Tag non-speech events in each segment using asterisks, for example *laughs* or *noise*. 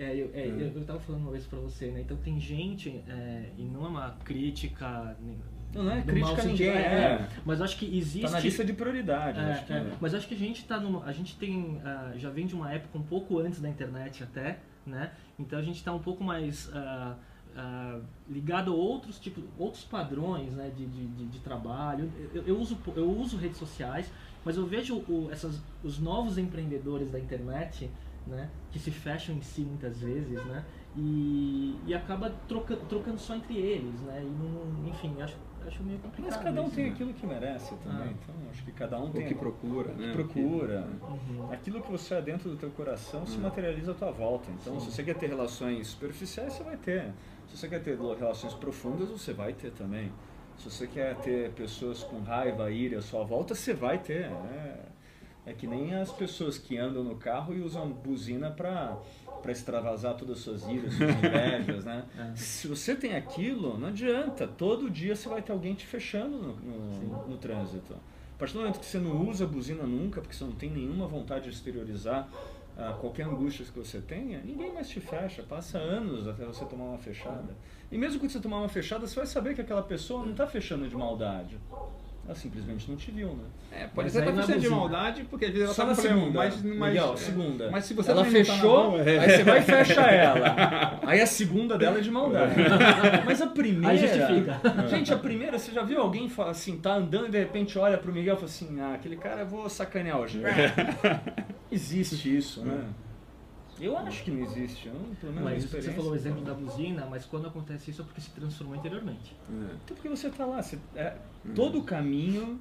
É, eu, é, eu, eu tava falando uma vez pra você, né? Então tem gente, é, e não é uma crítica. Não, não é crítica a ninguém, é, é. Mas acho que existe. Tá na lista de prioridade. É, acho que é. Mas acho que a gente tá numa, a gente tem ah, já vem de uma época um pouco antes da internet até, né? Então a gente está um pouco mais ah, ah, ligado a outros tipos, outros padrões, né? De, de, de, de trabalho. Eu, eu uso eu uso redes sociais, mas eu vejo o, essas, os novos empreendedores da internet, né? Que se fecham em si muitas vezes, né? E, e acaba troca, trocando só entre eles, né? E não, enfim, acho acho meio complicado. Mas cada um isso, tem né? aquilo que merece também. Ah. Então acho que cada um O tem que procura, o que né? procura. Uhum. Aquilo que você é dentro do teu coração se Hum. materializa à tua volta. Então, Sim. se você quer ter relações superficiais, você vai ter. Se você quer ter relações profundas, você vai ter também. Se você quer ter pessoas com raiva, ira à sua volta, você vai ter. É, é que nem as pessoas que andam no carro e usam buzina para para extravasar todas as suas iras, suas *laughs* invejas, né? É. Se você tem aquilo, não adianta. Todo dia você vai ter alguém te fechando no, no, no trânsito. A partir do momento que você não usa a buzina nunca, porque você não tem nenhuma vontade de exteriorizar ah, qualquer angústia que você tenha, ninguém mais te fecha. Passa anos até você tomar uma fechada. E mesmo quando você tomar uma fechada, você vai saber que aquela pessoa não está fechando de maldade. Ela simplesmente não te viu, né? É, pode Mas ser não é ser de maldade, porque às vezes ela Só tá na problema, segunda. mas, mas, Miguel, é, segunda. Mas se você ela tá fechou, mão, é. aí você vai e fecha ela. *laughs* Aí a segunda dela é de maldade. Mas a primeira. Aí justifica. Gente, a primeira, você já viu alguém assim, tá andando e de repente olha pro Miguel e fala assim: ah, aquele cara eu vou sacanear hoje. existe isso, né? Eu acho que não existe. Eu não, pelo menos Mas você falou o exemplo da buzina, mas quando acontece isso é porque se transformou interiormente. É. Então porque você tá lá. Você, é, todo o caminho,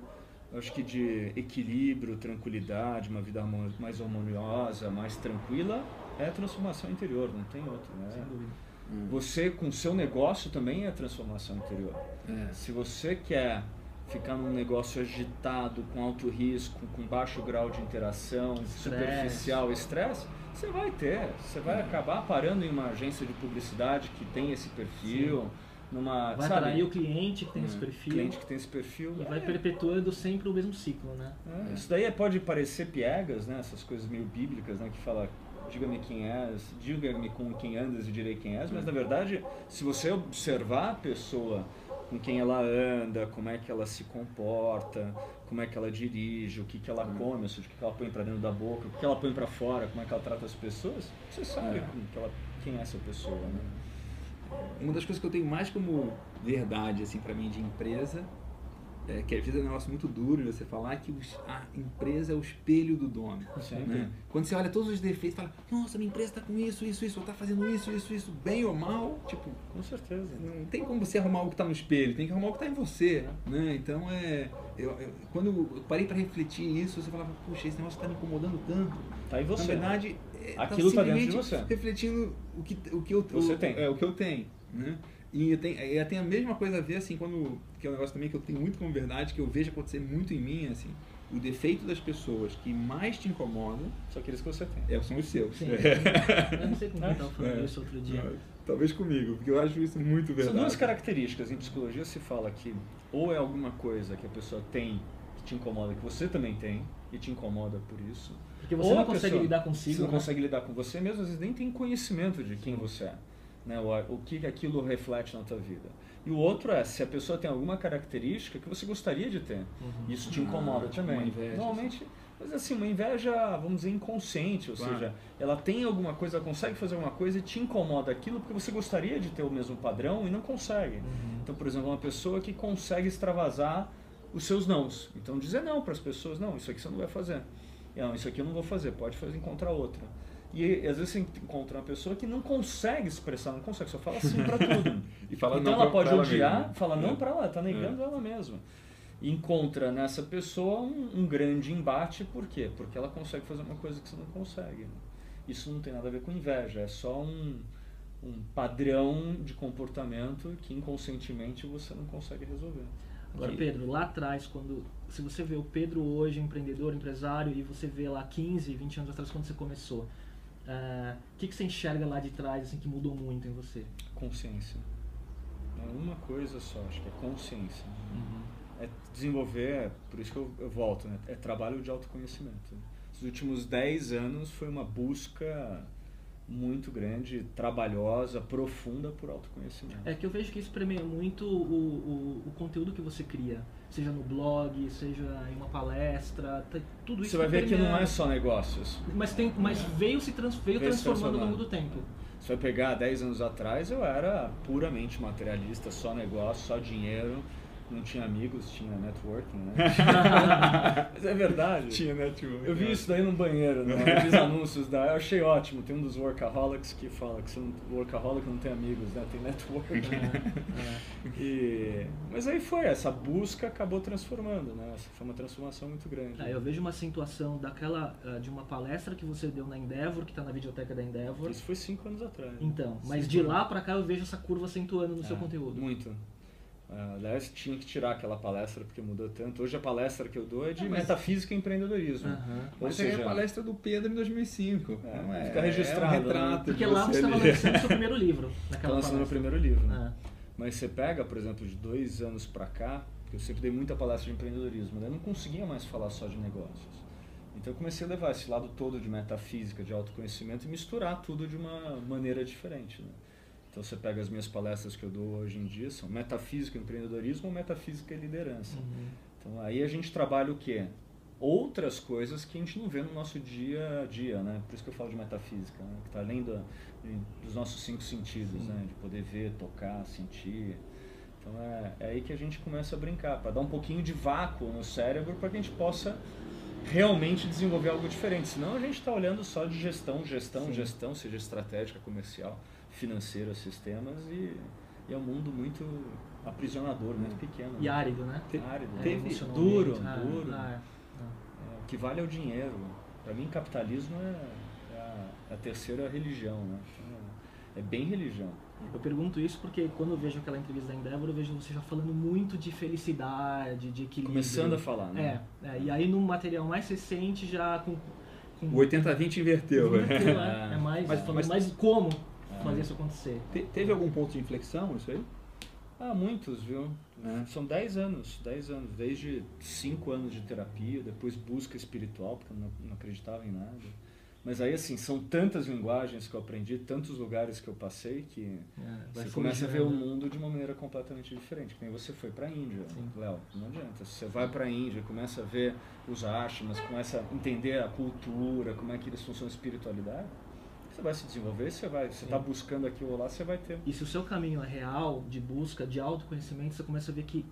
acho que de equilíbrio, tranquilidade, uma vida mais harmoniosa, mais tranquila, é transformação interior, não tem outra. Né? Sem dúvida. Hum. Você com o seu negócio também é transformação interior. É. Se você quer ficar num negócio agitado, com alto risco, com baixo grau de interação, Estresse. superficial, estresse, você vai ter. Você vai acabar parando em uma agência de publicidade que tem esse perfil, numa. Vai sabe, atrair o cliente que tem esse Hum, perfil cliente que tem esse perfil. e vai é, perpetuando sempre o mesmo ciclo, né? é, Isso daí pode parecer piegas, né? Essas coisas meio bíblicas, né? Que fala, diga-me quem és, diga-me com quem andas e direi quem és. Mas na verdade, se você observar a pessoa com quem ela anda, como é que ela se comporta, como é que ela dirige, o que, que ela come, ou seja, o que, que ela põe para dentro da boca, o que ela põe para fora, como é que ela trata as pessoas, você sabe É. que ela- quem é essa pessoa, né? Uma das coisas que eu tenho mais como verdade, assim, para mim, de empresa, é que às vezes é um negócio muito duro de você falar que os- a empresa é o espelho do dono. Né? Quando você olha todos os defeitos, fala, nossa, minha empresa está com isso, isso, isso, ou tá fazendo isso, isso, isso, bem ou mal, tipo, Com certeza. não tem como você arrumar o que está no espelho, tem que arrumar o que está em você, né? Então é, eu, eu- quando eu parei para refletir isso, você falava, puxa, esse negócio está me incomodando tanto. Tá em você. Na verdade, é, Aquilo tá dentro de você. refletindo o que, o que eu, Você o- tem. É, o que eu tenho, né? E eu tenho, eu tenho a mesma coisa a ver, assim, quando. Que é um negócio também que eu tenho muito como verdade, que eu vejo acontecer muito em mim, assim. O defeito das pessoas que mais te incomodam Só aqueles que você tem. é, são os seus. Sim. *laughs* Eu não sei com quem estava falando É. isso outro dia. Talvez comigo, porque eu acho isso muito São verdade. duas características. Em psicologia se fala que ou é alguma coisa que a pessoa tem que te incomoda, que você também tem, e te incomoda por isso. Porque você Ou não a consegue pessoa- lidar Você consigo, não né? consegue lidar com você mesmo, às vezes nem tem conhecimento de quem você é. Né? O, o que aquilo reflete na tua vida. E o outro é se a pessoa tem alguma característica que você gostaria de ter. Uhum. Isso te incomoda Ah, também. inveja, Normalmente, mas assim, uma inveja, vamos dizer, inconsciente, ou Claro. seja, ela tem alguma coisa, ela consegue fazer alguma coisa e te incomoda aquilo porque você gostaria de ter o mesmo padrão e não consegue. Uhum. Então, por exemplo, uma pessoa que consegue extravasar os seus nãos. Então, dizer não para as pessoas, não, isso aqui você não vai fazer. Não, isso aqui eu não vou fazer, pode fazer encontrar outra. E às vezes você encontra uma pessoa que não consegue expressar, não consegue, só fala sim para tudo. *laughs* E fala então não ela pra- pode pra ela odiar, mesma. fala não É. para ela, está negando ela mesma. E encontra nessa pessoa um, um grande embate, por quê? Porque ela consegue fazer uma coisa que você não consegue. Isso não tem nada a ver com inveja, é só um, um padrão de comportamento que inconscientemente você não consegue resolver. Agora, Pedro, lá atrás, quando se você vê o Pedro hoje, empreendedor, empresário, e você vê lá 15, 20 anos atrás, quando você começou, ah, o que, que você enxerga lá de trás assim, que mudou muito em você? Consciência. É uma coisa só, acho que é consciência. É desenvolver, é por isso que eu, eu volto, né? é trabalho de autoconhecimento. Os últimos 10 anos foi uma busca muito grande, trabalhosa, profunda por autoconhecimento. É que eu vejo que isso premia muito o, o, o conteúdo que você cria, seja no blog, seja em uma palestra, tudo isso Você vai ver que não é só negócios. Mas, tem, mas veio se trans, veio Veio se transformando ao longo do tempo. Você vai pegar 10 anos atrás, eu era puramente materialista, só negócio, só dinheiro, não tinha amigos, tinha networking, né? *laughs* Mas é verdade. Tinha network. Eu vi isso daí no banheiro, né? Eu vi os anúncios da. Eu achei ótimo. Tem um dos workaholics que fala que você não, workaholic não tem amigos, né? Tem network. É, é. E, mas aí foi, essa busca acabou transformando, né? Essa foi uma transformação muito grande. É, eu vejo uma acentuação daquela ah, de uma palestra que você deu na Endeavor, que está na videoteca da Endeavor. Isso foi cinco anos atrás. né? Então, mas Cinco de lá pra cá eu vejo essa curva acentuando no seu É, conteúdo. Muito. Ah, Aliás, tinha que tirar aquela palestra porque mudou tanto. Hoje a palestra que eu dou é de Não, mas- metafísica e empreendedorismo. Aham. Ou Mas é seja, a palestra do Pedro em 2005. É, Não fica registrado, É um né? retrato Porque lá você estava lançando seu primeiro livro. *laughs* Naquela lançando meu primeiro livro. né? É. Mas você pega, por exemplo, de dois anos pra cá, porque eu sempre dei muita palestra de empreendedorismo, daí eu não conseguia mais falar só de negócios. Então eu comecei a levar esse lado todo de metafísica, de autoconhecimento e misturar tudo de uma maneira diferente. Né? Então você pega as minhas palestras que eu dou hoje em dia, são metafísica e empreendedorismo ou metafísica e liderança. Uhum. Então aí a gente trabalha o quê? Outras coisas que a gente não vê no nosso dia a dia, né? Por isso que eu falo de metafísica, né? que está além de- dos nossos cinco sentidos, né? De poder ver, tocar, sentir. Então é, é aí que a gente começa a brincar, para dar um pouquinho de vácuo no cérebro para que a gente possa realmente desenvolver algo diferente. Senão a gente está olhando só de gestão, gestão, Sim. gestão, seja estratégica, comercial, financeira, sistemas e, e é um mundo muito aprisionador, muito pequeno. E né? árido, né? Te- árido, É, teve- emocionalmente. duro, Ah, duro. ah, é. É, o que vale é o dinheiro. Para mim, capitalismo é, é a, é a terceira religião, né? É, é bem religião. Eu pergunto isso porque quando eu vejo aquela entrevista da Endeavor, eu vejo você já falando muito de felicidade, de equilíbrio. Começando a falar, né? É, é, e aí no material mais recente já com... com O 80-20 inverteu. né? Inverteu, é, é mais, *laughs* Mas- mas- mais como. Fazer isso acontecer. Te- Teve algum ponto de inflexão isso aí? Ah, muitos, viu? É. São 10 anos, 10 anos, desde 5 anos de terapia, depois busca espiritual, porque eu não, não acreditava em nada. Mas aí, assim, são tantas linguagens que eu aprendi, tantos lugares que eu passei, que É, você começa a ver o forjando. mundo de uma maneira completamente diferente. Que nem você foi para a Índia. Léo. Não adianta. Se você vai para a Índia, começa a ver os ashramas, começa a entender a cultura, como é que eles funcionam a espiritualidade, você vai se desenvolver, você vai, você Sim. está buscando aquilo lá, você vai ter. E se o seu caminho é real, de busca, de autoconhecimento, você começa a ver que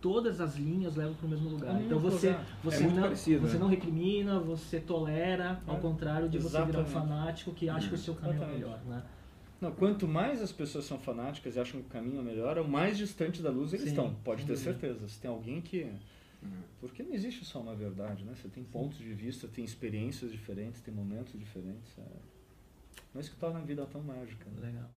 todas as linhas levam para o mesmo lugar. É então você, lugar. você, É não, parecido, você né? não recrimina, você tolera, ao É, contrário de você virar um exatamente. fanático que acha que o seu caminho é Exatamente. melhor. Né? Não, quanto mais as pessoas são fanáticas e acham que o caminho é melhor, o mais distante da luz eles Sim, estão. Pode ter certeza. Se tem alguém que. Porque não existe só uma verdade, né? Você tem pontos de vista, tem experiências diferentes, tem momentos diferentes. É... Não é isso que torna a vida tão mágica. Né? Legal.